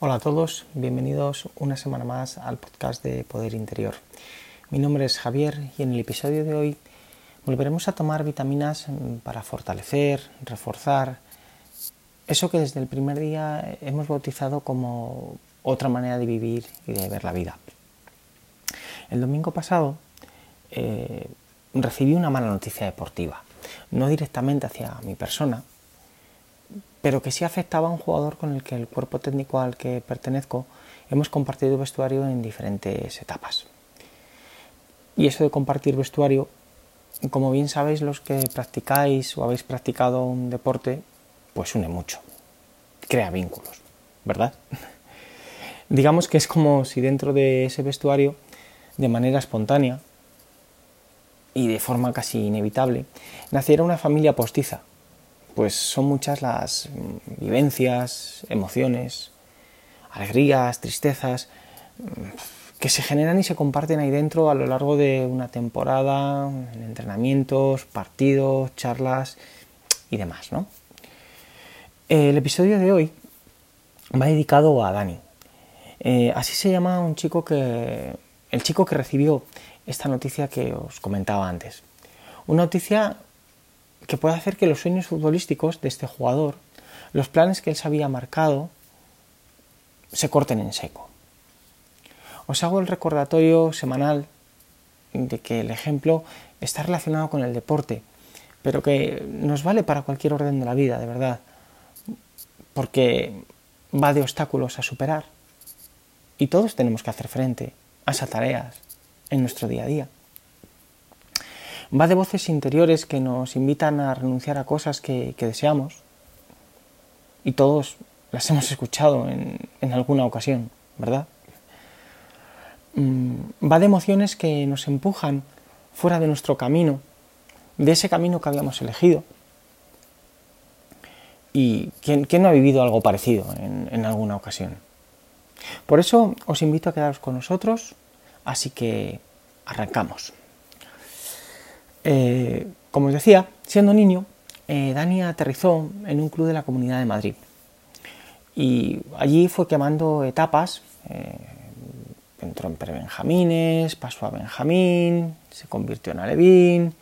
Hola a todos, bienvenidos una semana más al podcast de Poder Interior. Mi nombre es Javier y en el episodio de hoy volveremos a tomar vitaminas para fortalecer, reforzar eso que desde el primer día hemos bautizado como otra manera de vivir y de ver la vida. El domingo pasado eh, recibí una mala noticia deportiva, no directamente hacia mi persona, pero que sí afectaba a un jugador con el que el cuerpo técnico al que pertenezco hemos compartido vestuario en diferentes etapas. Y eso de compartir vestuario, como bien sabéis los que practicáis o habéis practicado un deporte, pues une mucho, crea vínculos, ¿verdad? Digamos que es como si dentro de ese vestuario, de manera espontánea y de forma casi inevitable, naciera una familia postiza, pues son muchas las mm, vivencias, emociones, alegrías, tristezas mm, que se generan y se comparten ahí dentro a lo largo de una temporada, en entrenamientos, partidos, charlas y demás, ¿no? El episodio de hoy va dedicado a Dani. Eh, así se llama un chico que. el chico que recibió esta noticia que os comentaba antes. Una noticia que puede hacer que los sueños futbolísticos de este jugador, los planes que él se había marcado, se corten en seco. Os hago el recordatorio semanal de que el ejemplo está relacionado con el deporte, pero que nos vale para cualquier orden de la vida, de verdad, porque va de obstáculos a superar y todos tenemos que hacer frente a esas tareas en nuestro día a día va de voces interiores que nos invitan a renunciar a cosas que, deseamos y todos las hemos escuchado en, alguna ocasión, ¿verdad? Mm, va de emociones que nos empujan fuera de nuestro camino, de ese camino que habíamos elegido. ¿Y quién, no ha vivido algo parecido en, en alguna ocasión? Por eso os invito a quedaros con nosotros, así que arrancamos. Eh, como os decía, siendo niño, eh, Dani aterrizó en un club de la Comunidad de Madrid. Y allí fue quemando etapas. Eh, entró en prebenjamines, pasó a Benjamín, se convirtió en alevín,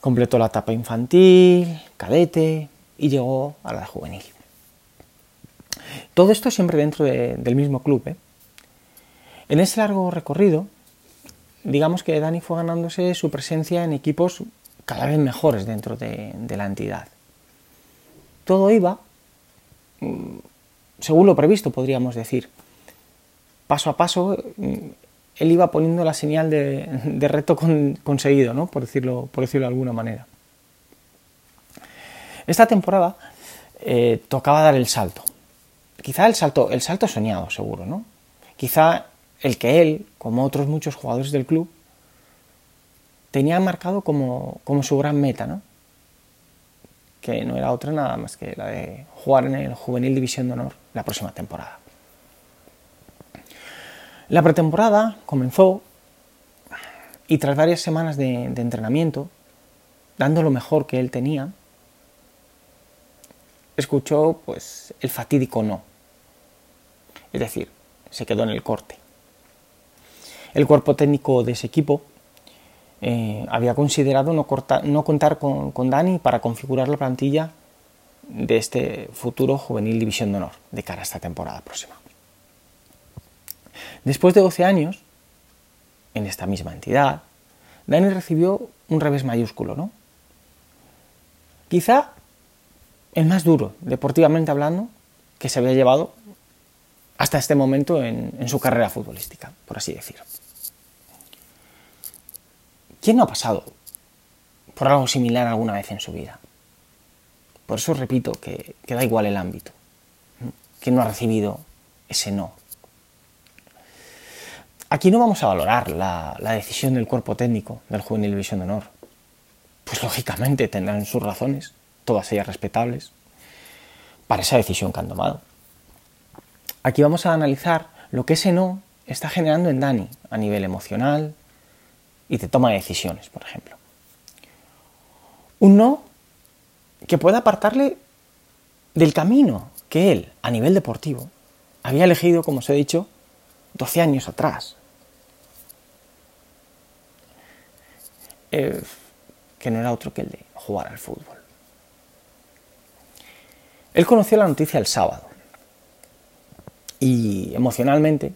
completó la etapa infantil, cadete y llegó a la juvenil. Todo esto siempre dentro del mismo club. En ese largo recorrido, digamos que Dani fue ganándose su presencia en equipos cada vez mejores dentro de, la entidad. Todo iba mm, según lo previsto, podríamos decir. Paso a paso, mm, él iba poniendo la señal de, reto conseguido, ¿no? por, decirlo, por decirlo de alguna manera. Esta temporada eh, tocaba dar el salto. Quizá el salto, el salto soñado, seguro, ¿no? Quizá el que él, como otros muchos jugadores del club, tenía marcado como, su gran meta, ¿no? que no era otra nada más que la de jugar en el Juvenil División de Honor la próxima temporada. La pretemporada comenzó y tras varias semanas de, entrenamiento, dando lo mejor que él tenía, escuchó pues el fatídico no. Es decir, se quedó en el corte. El cuerpo técnico de ese equipo eh, había considerado no, contar con, Dani para configurar la plantilla de este futuro juvenil División de Honor de cara a esta temporada próxima. Después de 12 años, en esta misma entidad, Dani recibió un revés mayúsculo, ¿no? Quizá el más duro, deportivamente hablando, que se había llevado hasta este momento en su carrera futbolística, por así decirlo. ¿Quién no ha pasado por algo similar alguna vez en su vida? Por eso repito que, da igual el ámbito. ¿Quién no ha recibido ese no? Aquí no vamos a valorar la, decisión del cuerpo técnico del Juvenil División de Honor. Pues lógicamente tendrán sus razones, todas ellas respetables, para esa decisión que han tomado. Aquí vamos a analizar lo que ese no está generando en Dani a nivel emocional, y te toma decisiones, por ejemplo. Un no que pueda apartarle del camino que él, a nivel deportivo, había elegido, como os he dicho, 12 años atrás. Eh, que no era otro que el de jugar al fútbol. Él conoció la noticia el sábado y emocionalmente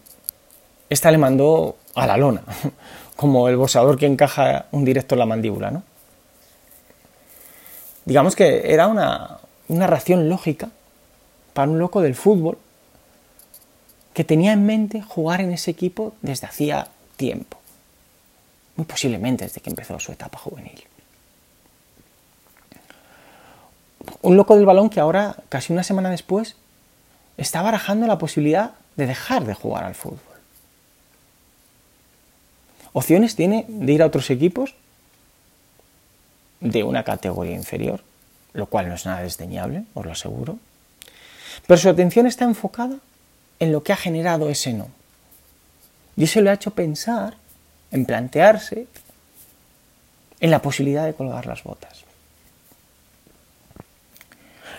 esta le mandó a la lona, como el boxeador que encaja un directo en la mandíbula, ¿no? Digamos que era una, una reacción lógica para un loco del fútbol que tenía en mente jugar en ese equipo desde hacía tiempo, muy posiblemente desde que empezó su etapa juvenil. Un loco del balón que ahora, casi una semana después, está barajando la posibilidad de dejar de jugar al fútbol. Opciones tiene de ir a otros equipos de una categoría inferior, lo cual no es nada desdeñable, os lo aseguro. Pero su atención está enfocada en lo que ha generado ese no. Y eso le ha hecho pensar, en plantearse, en la posibilidad de colgar las botas.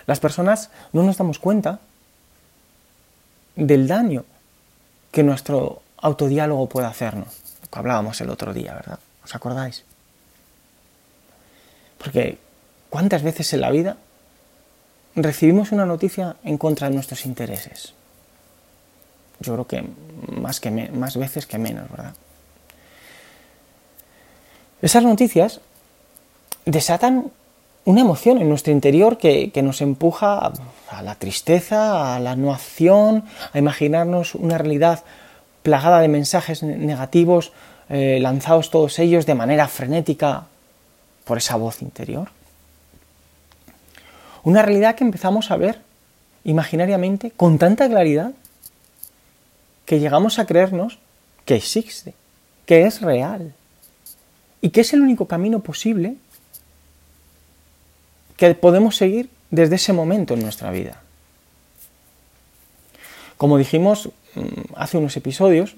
Las personas no nos damos cuenta del daño que nuestro autodiálogo puede hacernos. Que hablábamos el otro día, ¿verdad? ¿Os acordáis? Porque ¿cuántas veces en la vida recibimos una noticia en contra de nuestros intereses? Yo creo que más, que más veces que menos, ¿verdad? Esas noticias desatan una emoción en nuestro interior que, nos empuja a la tristeza, a la no acción, a imaginarnos una realidad plagada de mensajes negativos eh, lanzados todos ellos de manera frenética por esa voz interior. Una realidad que empezamos a ver imaginariamente con tanta claridad que llegamos a creernos que existe, que es real y que es el único camino posible que podemos seguir desde ese momento en nuestra vida. Como dijimos hace unos episodios,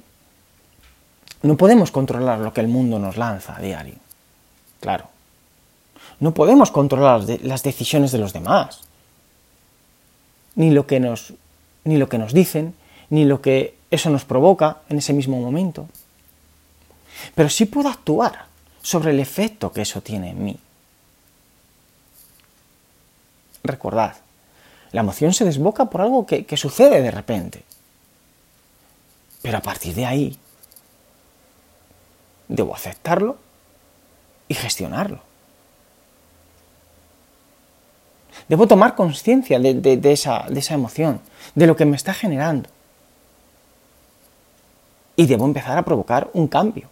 no podemos controlar lo que el mundo nos lanza a diario. Claro. No podemos controlar las decisiones de los demás. Ni lo que nos, ni lo que nos dicen, ni lo que eso nos provoca en ese mismo momento. Pero sí puedo actuar sobre el efecto que eso tiene en mí. Recordad, la emoción se desboca por algo que, sucede de repente. Pero a partir de ahí, debo aceptarlo y gestionarlo. Debo tomar conciencia de, esa, de, esa, emoción, de lo que me está generando. Y debo empezar a provocar un cambio.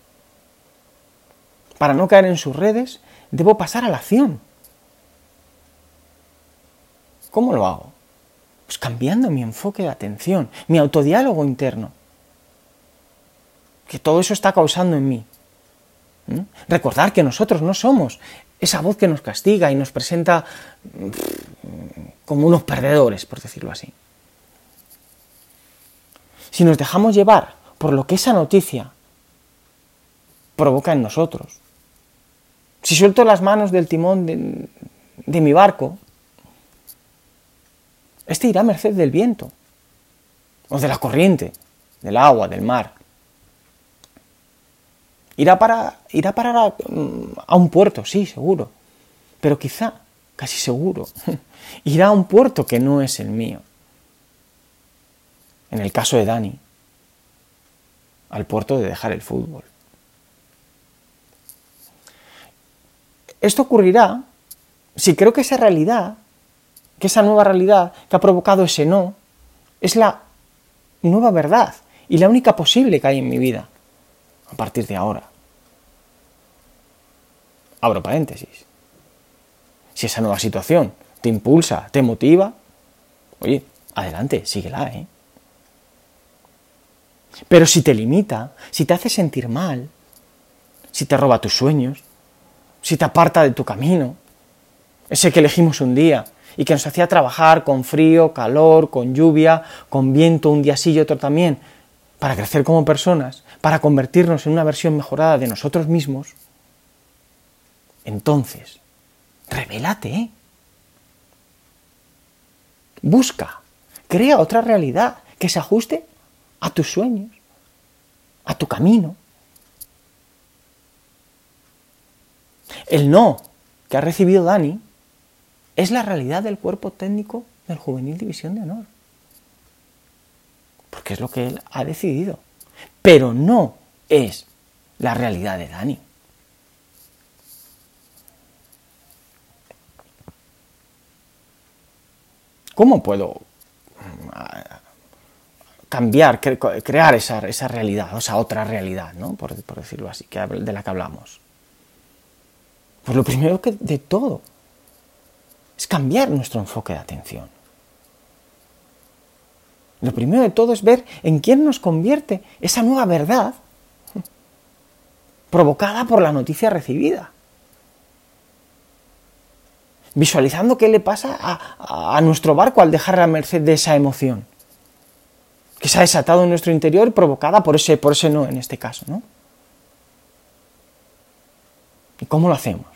Para no caer en sus redes, debo pasar a la acción. ¿Cómo lo hago? Pues cambiando mi enfoque de atención, mi autodiálogo interno. Que todo eso está causando en mí. ¿Mm? Recordar que nosotros no somos esa voz que nos castiga y nos presenta mm, como unos perdedores, por decirlo así. Si nos dejamos llevar por lo que esa noticia provoca en nosotros, si suelto las manos del timón de, de mi barco, este irá a merced del viento, o de la corriente, del agua, del mar. Irá, para, irá a parar a, un puerto, sí, seguro, pero quizá, casi seguro, irá a un puerto que no es el mío. En el caso de Dani, al puerto de dejar el fútbol. Esto ocurrirá si creo que esa realidad que esa nueva realidad que ha provocado ese no es la nueva verdad y la única posible que hay en mi vida a partir de ahora. Abro paréntesis. Si esa nueva situación te impulsa, te motiva, oye, adelante, síguela, ¿eh? Pero si te limita, si te hace sentir mal, si te roba tus sueños, si te aparta de tu camino, ese que elegimos un día, y que nos hacía trabajar con frío, calor, con lluvia, con viento, un día sí y otro también, para crecer como personas, para convertirnos en una versión mejorada de nosotros mismos, entonces, revélate. ¿eh? Busca, crea otra realidad que se ajuste a tus sueños, a tu camino. El no que ha recibido Dani es la realidad del cuerpo técnico del Juvenil División de Honor. Porque es lo que él ha decidido. Pero no es la realidad de Dani. ¿Cómo puedo mm, cambiar, crear esa, realidad, o sea, otra realidad, ¿no? por, decirlo así, de la que hablamos? Pues lo primero que de todo es cambiar nuestro enfoque de atención. Lo primero de todo es ver en quién nos convierte esa nueva verdad provocada por la noticia recibida. Visualizando qué le pasa a, nuestro barco al dejar la merced de esa emoción que se ha desatado en nuestro interior provocada por ese, por ese no en este caso, ¿no? ¿Y cómo lo hacemos?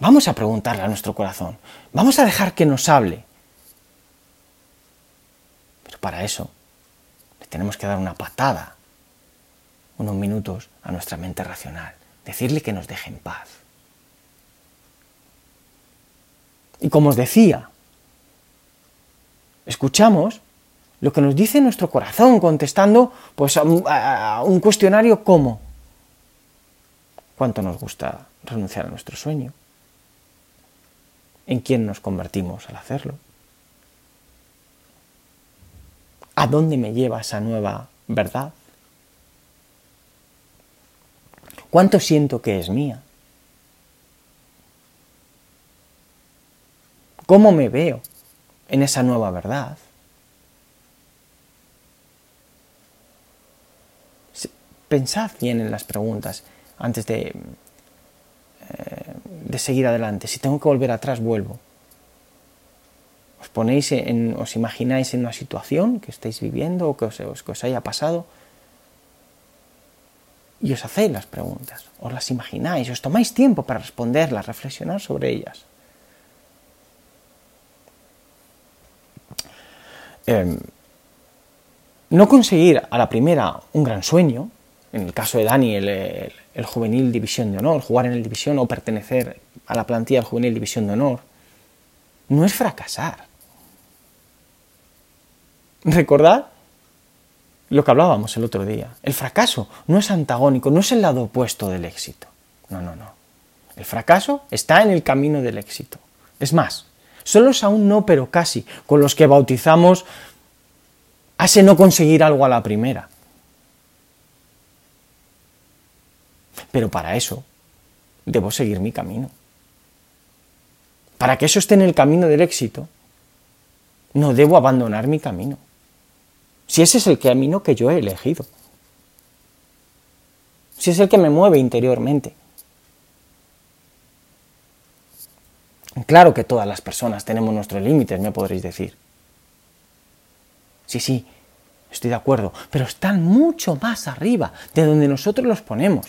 Vamos a preguntarle a nuestro corazón. Vamos a dejar que nos hable. Para eso le tenemos que dar una patada, unos minutos a nuestra mente racional. Decirle que nos deje en paz. Y como os decía, escuchamos lo que nos dice nuestro corazón contestando pues, a, un, a un cuestionario como ¿cuánto nos gusta renunciar a nuestro sueño? en quién nos convertimos al hacerlo. ¿A dónde me lleva esa nueva verdad? ¿Cuánto siento que es mía? ¿Cómo me veo en esa nueva verdad? Pensad bien en las preguntas antes de eh, de seguir adelante. Si tengo que volver atrás, vuelvo. Ponéis en, os imagináis en una situación que estáis viviendo o que os, que os haya pasado y os hacéis las preguntas, os las imagináis, os tomáis tiempo para responderlas, reflexionar sobre ellas. Em, no conseguir a la primera un gran sueño, en el caso de Dani, el, el juvenil división de honor, jugar en el división o pertenecer a la plantilla del juvenil división de honor, no es fracasar. Recordad lo que hablábamos el otro día. El fracaso no es antagónico, no es el lado opuesto del éxito. No, no, no. El fracaso está en el camino del éxito. Es más, solo es aún no, pero casi, con los que bautizamos ese no conseguir algo a la primera. Pero para eso debo seguir mi camino. Para que eso esté en el camino del éxito, no debo abandonar mi camino. Si ese es el camino que yo he elegido. Si es el que me mueve interiormente. Claro que todas las personas tenemos nuestros límites, me podréis decir. Sí, sí, estoy de acuerdo, pero están mucho más arriba de donde nosotros los ponemos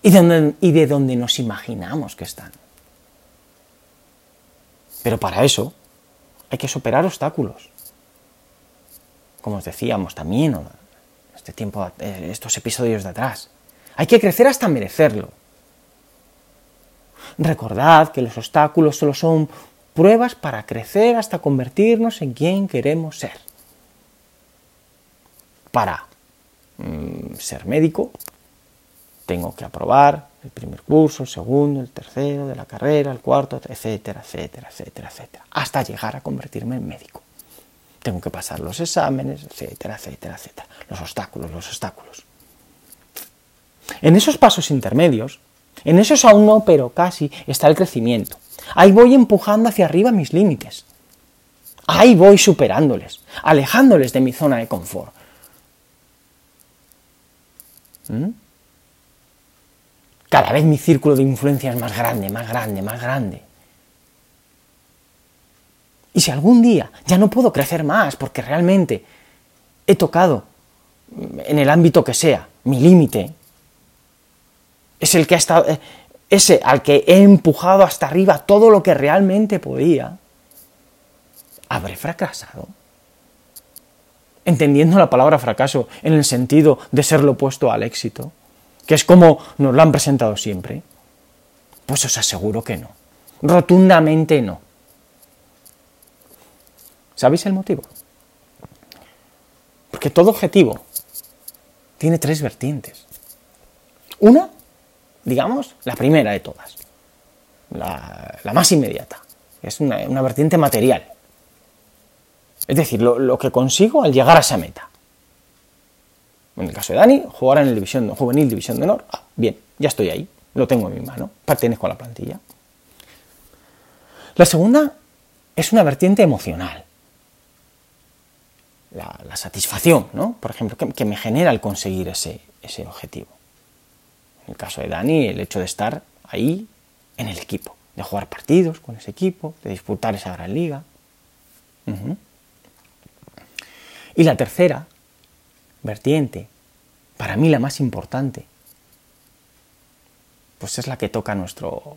y de, donde, nos imaginamos que están. Pero para eso hay que superar obstáculos. Como os decíamos también este tiempo, eh, estos episodios de atrás. Hay que crecer hasta merecerlo. Recordad que los obstáculos solo son pruebas para crecer hasta convertirnos en quien queremos ser. Para mm, ser médico tengo que aprobar el primer curso, el segundo, el tercero de la carrera, el cuarto, etcétera, etcétera, etcétera, etcétera, hasta llegar a convertirme en médico. Tengo que pasar los exámenes, etcétera, etcétera, etcétera. Los obstáculos, los obstáculos. En esos pasos intermedios, en esos aún no, pero casi, está el crecimiento. Ahí voy empujando hacia arriba mis límites. Ahí voy superándoles, alejándoles de mi zona de confort. ¿Mm? Cada vez mi círculo de influencia es más grande, más grande, más grande. Y si algún día ya no puedo crecer más porque realmente he tocado en el ámbito que sea mi límite, es el que ha estado, eh, ese al que he empujado hasta arriba todo lo que realmente podía, habré fracasado. entendiendo la palabra fracaso en el sentido de ser lo opuesto al éxito, que es como nos lo han presentado siempre, pues os aseguro que no. Rotundamente no. ¿Sabéis el motivo? Porque todo objetivo tiene tres vertientes. Una, digamos, la primera de todas, la, más inmediata, es una, vertiente material. Es decir, lo, que consigo al llegar a esa meta. En el caso de Dani, jugar en el división, juvenil división de honor, ah, bien, ya estoy ahí, lo tengo en mi mano, pertenezco a la plantilla. La segunda es una vertiente emocional. La, satisfacción, ¿no? Por ejemplo, que, me genera el conseguir ese, ese objetivo. En el caso de Dani, el hecho de estar ahí en el equipo, de jugar partidos con ese equipo, de disputar esa gran liga. Y la tercera vertiente, para mí la más importante, pues es la que toca nuestro,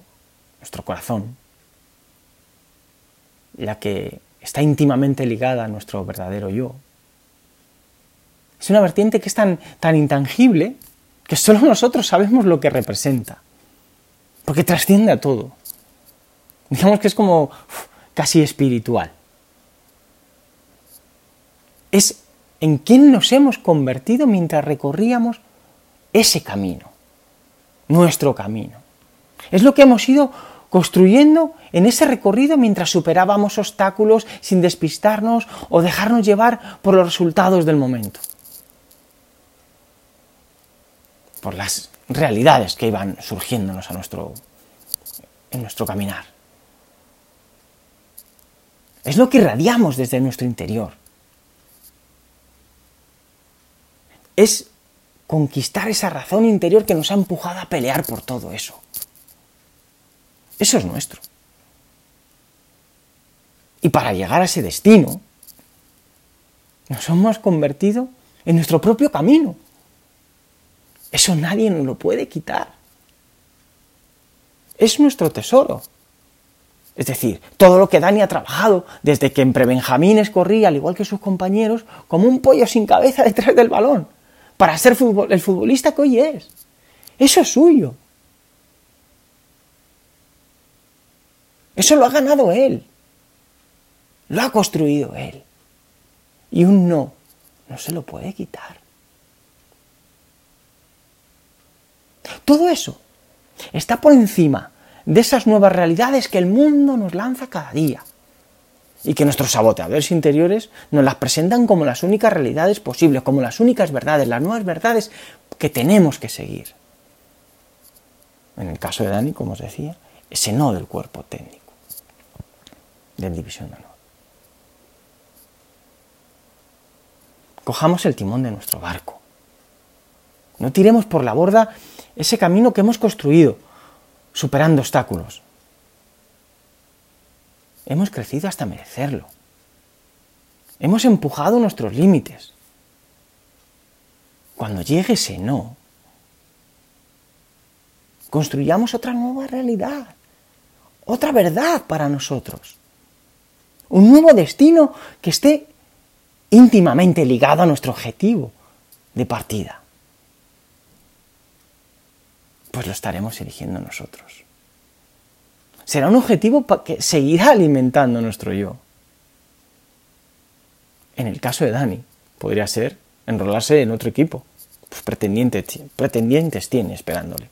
nuestro corazón, la que está íntimamente ligada a nuestro verdadero yo. Es una vertiente que es tan, tan intangible que solo nosotros sabemos lo que representa, porque trasciende a todo. Digamos que es como casi espiritual. Es en quién nos hemos convertido mientras recorríamos ese camino, nuestro camino. Es lo que hemos ido construyendo en ese recorrido mientras superábamos obstáculos sin despistarnos o dejarnos llevar por los resultados del momento. Por las realidades que iban surgiéndonos a nuestro, en nuestro caminar. Es lo que irradiamos desde nuestro interior. Es conquistar esa razón interior que nos ha empujado a pelear por todo eso. Eso es nuestro. Y para llegar a ese destino, nos hemos convertido en nuestro propio camino. Eso nadie nos lo puede quitar. Es nuestro tesoro. Es decir, todo lo que Dani ha trabajado desde que en prebenjamines corría, al igual que sus compañeros, como un pollo sin cabeza detrás del balón, para ser el futbolista que hoy es. Eso es suyo. Eso lo ha ganado él. Lo ha construido él. Y un no no se lo puede quitar. Todo eso está por encima de esas nuevas realidades que el mundo nos lanza cada día y que nuestros saboteadores interiores nos las presentan como las únicas realidades posibles, como las únicas verdades, las nuevas verdades que tenemos que seguir. En el caso de Dani, como os decía, ese no del cuerpo técnico, del división de honor. Cojamos el timón de nuestro barco. No tiremos por la borda ese camino que hemos construido, superando obstáculos. Hemos crecido hasta merecerlo. Hemos empujado nuestros límites. Cuando llegue ese no, construyamos otra nueva realidad, otra verdad para nosotros, un nuevo destino que esté íntimamente ligado a nuestro objetivo de partida pues lo estaremos eligiendo nosotros. Será un objetivo que seguirá alimentando nuestro yo. En el caso de Dani, podría ser enrolarse en otro equipo. Pues pretendientes, pretendientes tiene esperándole.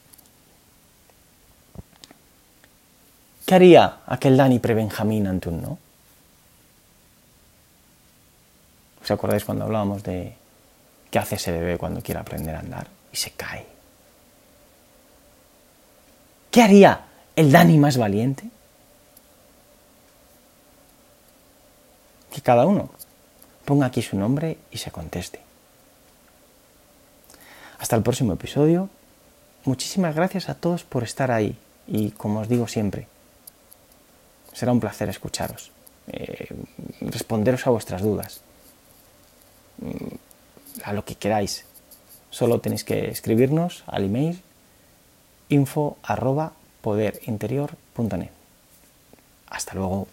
¿Qué haría aquel Dani pre-Benjamín ante un no? ¿Os acordáis cuando hablábamos de qué hace ese bebé cuando quiere aprender a andar? Y se cae. ¿Qué haría el Dani más valiente? Que cada uno ponga aquí su nombre y se conteste. Hasta el próximo episodio. Muchísimas gracias a todos por estar ahí y como os digo siempre, será un placer escucharos, eh, responderos a vuestras dudas, mm, a lo que queráis. Solo tenéis que escribirnos al email info arroba. Hasta luego.